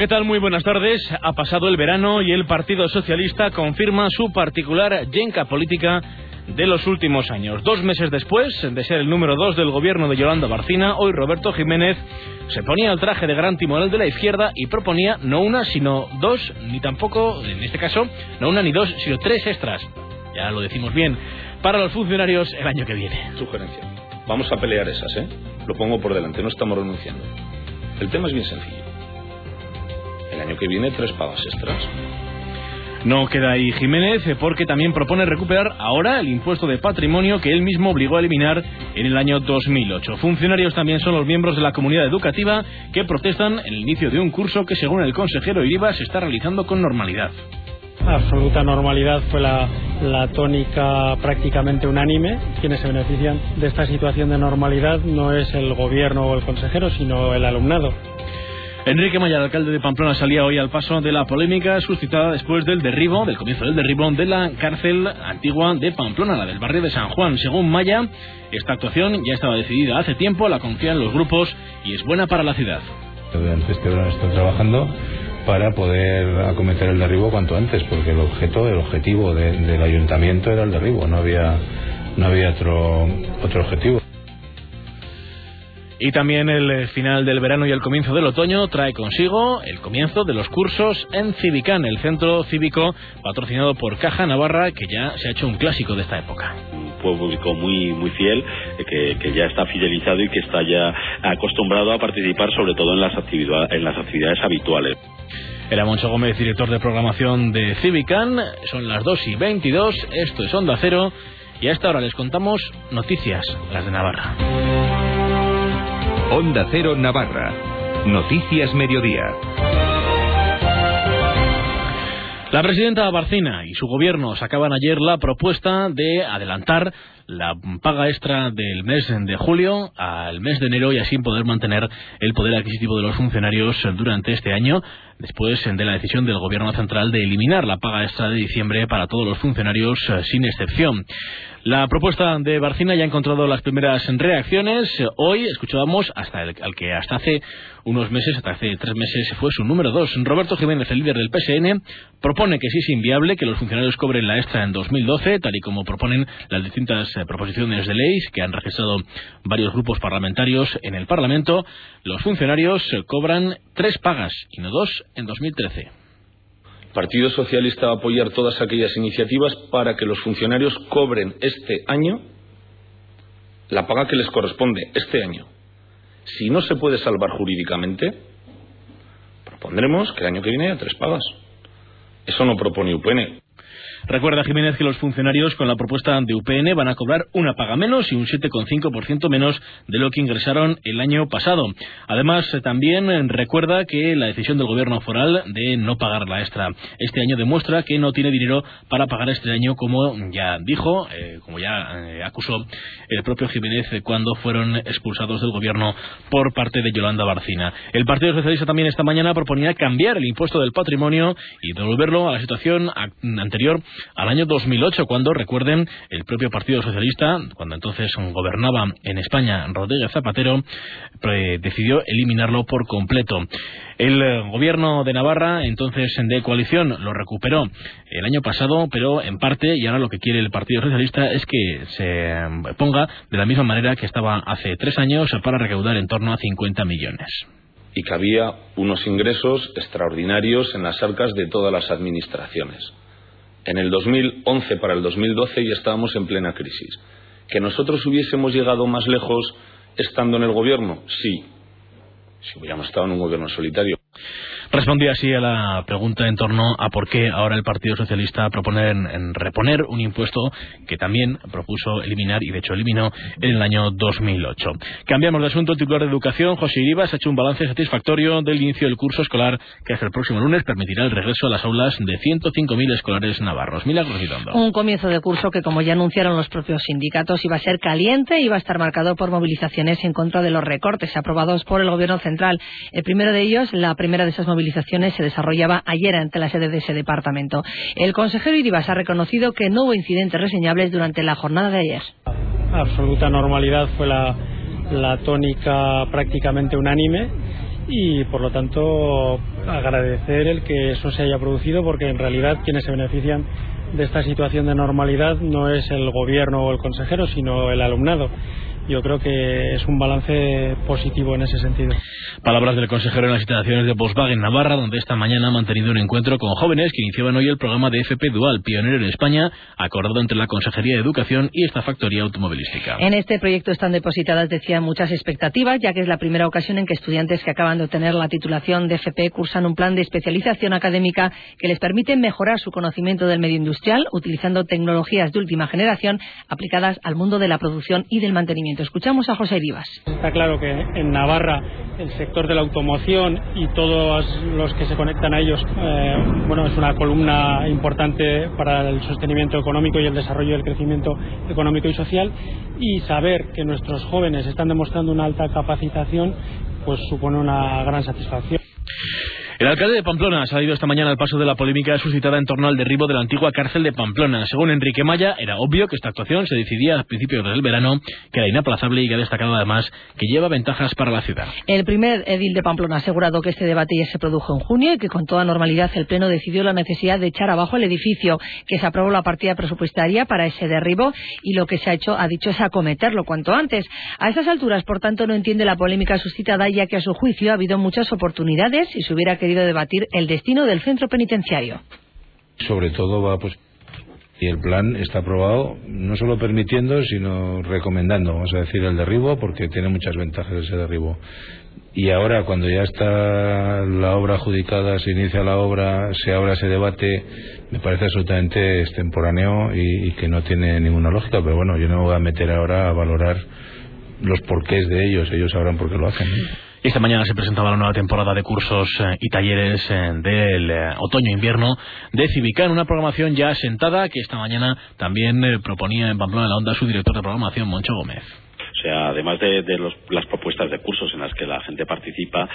¿qué tal? Muy buenas tardes. Ha pasado el verano y el Partido Socialista confirma su particular yenca política de los últimos años. Dos meses después de ser el número dos del gobierno de Yolanda Barcina, hoy Roberto Jiménez se ponía el traje de gran timonel de la izquierda y proponía no una, sino dos, ni tampoco, en este caso, no una ni dos, sino tres extras. Ya lo decimos bien, para los funcionarios el año que viene. Sugerencia. Vamos a pelear esas, ¿eh? Lo pongo por delante, no estamos renunciando. El tema es bien sencillo. Año que viene tres pagas extras. No queda ahí Jiménez eh, porque también propone recuperar ahora el impuesto de patrimonio que él mismo obligó a eliminar en el año 2008. Funcionarios también son los miembros de la comunidad educativa que protestan en el inicio de un curso que según el consejero Iriba se está realizando con normalidad. Absoluta normalidad fue la, la tónica prácticamente unánime. Quienes se benefician de esta situación de normalidad no es el gobierno o el consejero, sino el alumnado. Enrique Maya, alcalde de Pamplona, salía hoy al paso de la polémica suscitada después del derribo, del comienzo del derribo de la cárcel antigua de Pamplona, la del barrio de San Juan. Según Maya, esta actuación ya estaba decidida hace tiempo, la confían los grupos y es buena para la ciudad. Durante este verano trabajando para poder acometer el derribo cuanto antes, porque el objeto, el objetivo de, del ayuntamiento era el derribo, no había, no había otro, otro objetivo. Y también el eh, final del verano y el comienzo del otoño trae consigo el comienzo de los cursos en Civican, el centro cívico patrocinado por Caja Navarra, que ya se ha hecho un clásico de esta época. Un público muy, muy fiel, eh, que, que ya está fidelizado y que está ya acostumbrado a participar sobre todo en las, actividades, en las actividades habituales. Era Moncho Gómez, director de programación de Civican. Son las 2 y 22. Esto es Onda Cero. Y a esta hora les contamos noticias, las de Navarra. Onda Cero Navarra. Noticias Mediodía. La presidenta Barcina y su gobierno sacaban ayer la propuesta de adelantar la paga extra del mes de julio al mes de enero y así poder mantener el poder adquisitivo de los funcionarios durante este año, después de la decisión del Gobierno central de eliminar la paga extra de diciembre para todos los funcionarios sin excepción. La propuesta de Barcina ya ha encontrado las primeras reacciones. Hoy escuchábamos hasta el, que hasta hace unos meses, hasta hace tres meses, fue su número dos. Roberto Jiménez, el líder del PSN, propone que sí es inviable que los funcionarios cobren la extra en 2012, tal y como proponen las distintas proposiciones de ley que han registrado varios grupos parlamentarios en el Parlamento. Los funcionarios cobran tres pagas y no dos en 2013. Partido Socialista va a apoyar todas aquellas iniciativas para que los funcionarios cobren este año la paga que les corresponde este año. Si no se puede salvar jurídicamente, propondremos que el año que viene haya tres pagas. Eso no propone UPN. Recuerda Jiménez que los funcionarios con la propuesta de UPN van a cobrar una paga menos y un 7,5% menos de lo que ingresaron el año pasado. Además, también recuerda que la decisión del gobierno foral de no pagar la extra este año demuestra que no tiene dinero para pagar este año, como ya dijo, eh, como ya eh, acusó el propio Jiménez cuando fueron expulsados del gobierno por parte de Yolanda Barcina. El Partido Socialista también esta mañana proponía cambiar el impuesto del patrimonio y devolverlo a la situación anterior al año 2008, cuando, recuerden, el propio Partido Socialista, cuando entonces gobernaba en España Rodríguez Zapatero, decidió eliminarlo por completo. El eh, gobierno de Navarra, entonces de coalición, lo recuperó el año pasado, pero en parte, y ahora lo que quiere el Partido Socialista es que se eh, ponga de la misma manera que estaba hace tres años para recaudar en torno a 50 millones y que había unos ingresos extraordinarios en las arcas de todas las administraciones. En el 2011 para el 2012 ya estábamos en plena crisis. ¿Que nosotros hubiésemos llegado más lejos estando en el gobierno? Sí. Si hubiéramos estado en un gobierno solitario. Respondía así a la pregunta en torno a por qué ahora el Partido Socialista propone en, reponer un impuesto que también propuso eliminar y de hecho eliminó en el año 2008. Cambiamos de asunto. El titular de Educación, José Iribas, ha hecho un balance satisfactorio del inicio del curso escolar que hasta el próximo lunes permitirá el regreso a las aulas de 105.000 escolares navarros. Milagros Girondo. Un comienzo de curso que, como ya anunciaron los propios sindicatos, iba a ser caliente y iba a estar marcado por movilizaciones en contra de los recortes aprobados por el Gobierno central. El primero de ellos, la primera de esas movilizaciones se desarrollaba ayer ante la sede de ese departamento. El consejero Iribas ha reconocido que no hubo incidentes reseñables durante la jornada de ayer. Absoluta normalidad fue la, la tónica prácticamente unánime y por lo tanto agradecer el que eso se haya producido porque en realidad quienes se benefician de esta situación de normalidad no es el gobierno o el consejero sino el alumnado yo creo que es un balance positivo en ese sentido. Palabras del consejero en las instalaciones de Volkswagen Navarra, donde esta mañana ha mantenido un encuentro con jóvenes que iniciaban hoy el programa de FP Dual, pionero en España, acordado entre la Consejería de Educación y esta factoría automovilística. En este proyecto están depositadas, decía, muchas expectativas, ya que es la primera ocasión en que estudiantes que acaban de obtener la titulación de FP cursan un plan de especialización académica que les permite mejorar su conocimiento del medio industrial, utilizando tecnologías de última generación aplicadas al mundo de la producción y del mantenimiento. Escuchamos a José Vivas. Está claro que en Navarra el sector de la automoción y todos los que se conectan a ellos, eh, bueno, es una columna importante para el sostenimiento económico y el desarrollo del crecimiento económico y social. Y saber que nuestros jóvenes están demostrando una alta capacitación, pues supone una gran satisfacción. El alcalde de Pamplona ha salido esta mañana al paso de la polémica suscitada en torno al derribo de la antigua cárcel de Pamplona. Según Enrique Maya, era obvio que esta actuación se decidía a principios del verano, que era inaplazable y que ha destacado además que lleva ventajas para la ciudad. El primer edil de Pamplona ha asegurado que este debate ya se produjo en junio y que con toda normalidad el Pleno decidió la necesidad de echar abajo el edificio, que se aprobó la partida presupuestaria para ese derribo y lo que se ha hecho, ha dicho, es acometerlo cuanto antes. A estas alturas, por tanto, no entiende la polémica suscitada ya que a su juicio ha habido muchas oportunidades y se hubiera querido debatir el destino del centro penitenciario. Sobre todo va pues y el plan está aprobado no solo permitiendo sino recomendando vamos a decir el derribo porque tiene muchas ventajas ese derribo y ahora cuando ya está la obra adjudicada se inicia la obra se abra ese debate me parece absolutamente extemporáneo y, y que no tiene ninguna lógica pero bueno yo no me voy a meter ahora a valorar los porqués de ellos ellos sabrán por qué lo hacen esta mañana se presentaba la nueva temporada de cursos eh, y talleres eh, del eh, otoño-invierno de Civica en una programación ya asentada que esta mañana también proponía en Pamplona la Onda su director de programación, Moncho Gómez. O sea, además de, las propuestas de cursos en las que la gente participa,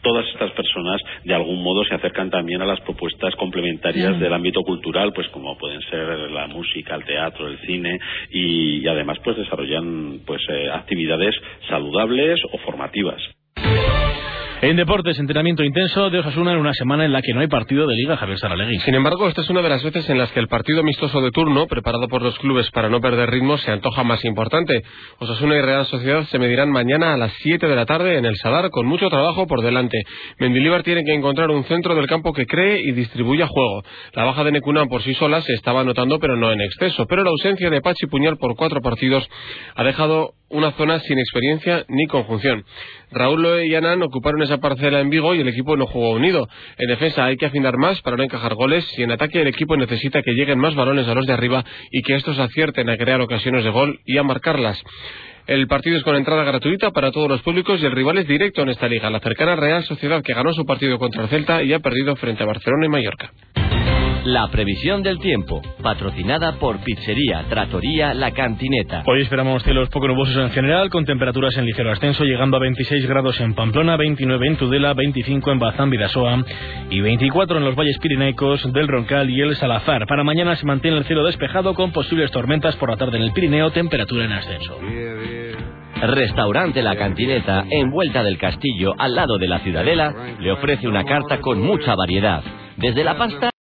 todas estas personas de algún modo se acercan también a las propuestas complementarias del ámbito cultural, pues como pueden ser la música, el teatro, el cine y, además pues desarrollan pues actividades saludables o formativas. En deportes, entrenamiento intenso de Osasuna en una semana en la que no hay partido de Liga Javier Saralegui. Sin embargo, esta es una de las veces en las que el partido amistoso de turno, preparado por los clubes para no perder ritmo, se antoja más importante. Osasuna y Real Sociedad se medirán mañana a las 7 de la tarde en el Sadar con mucho trabajo por delante. Mendilibar tiene que encontrar un centro del campo que cree y distribuya juego. La baja de Necunán por sí sola se estaba notando, pero no en exceso. Pero la ausencia de Pachi Puñal por cuatro partidos ha dejado una zona sin experiencia ni conjunción. Raúl Loe y Anán ocuparon esa parcela en Vigo y el equipo no jugó unido. En defensa hay que afinar más para no encajar goles y en ataque el equipo necesita que lleguen más balones a los de arriba y que estos acierten a crear ocasiones de gol y a marcarlas. El partido es con entrada gratuita para todos los públicos y el rival es directo en esta liga, la cercana Real Sociedad que ganó su partido contra el Celta y ha perdido frente a Barcelona y Mallorca. La previsión del tiempo, patrocinada por Pizzería, Tratoría, La Cantineta. Hoy esperamos cielos poco nubosos en general, con temperaturas en ligero ascenso, llegando a 26 grados en Pamplona, 29 en Tudela, 25 en Bazán, Vidasoa y 24 en los valles pirenaicos del Roncal y el Salazar. Para mañana se mantiene el cielo despejado con posibles tormentas por la tarde en el Pirineo, temperatura en ascenso. Restaurante La Cantineta, en Vuelta del Castillo, al lado de la Ciudadela, le ofrece una carta con mucha variedad. Desde la pasta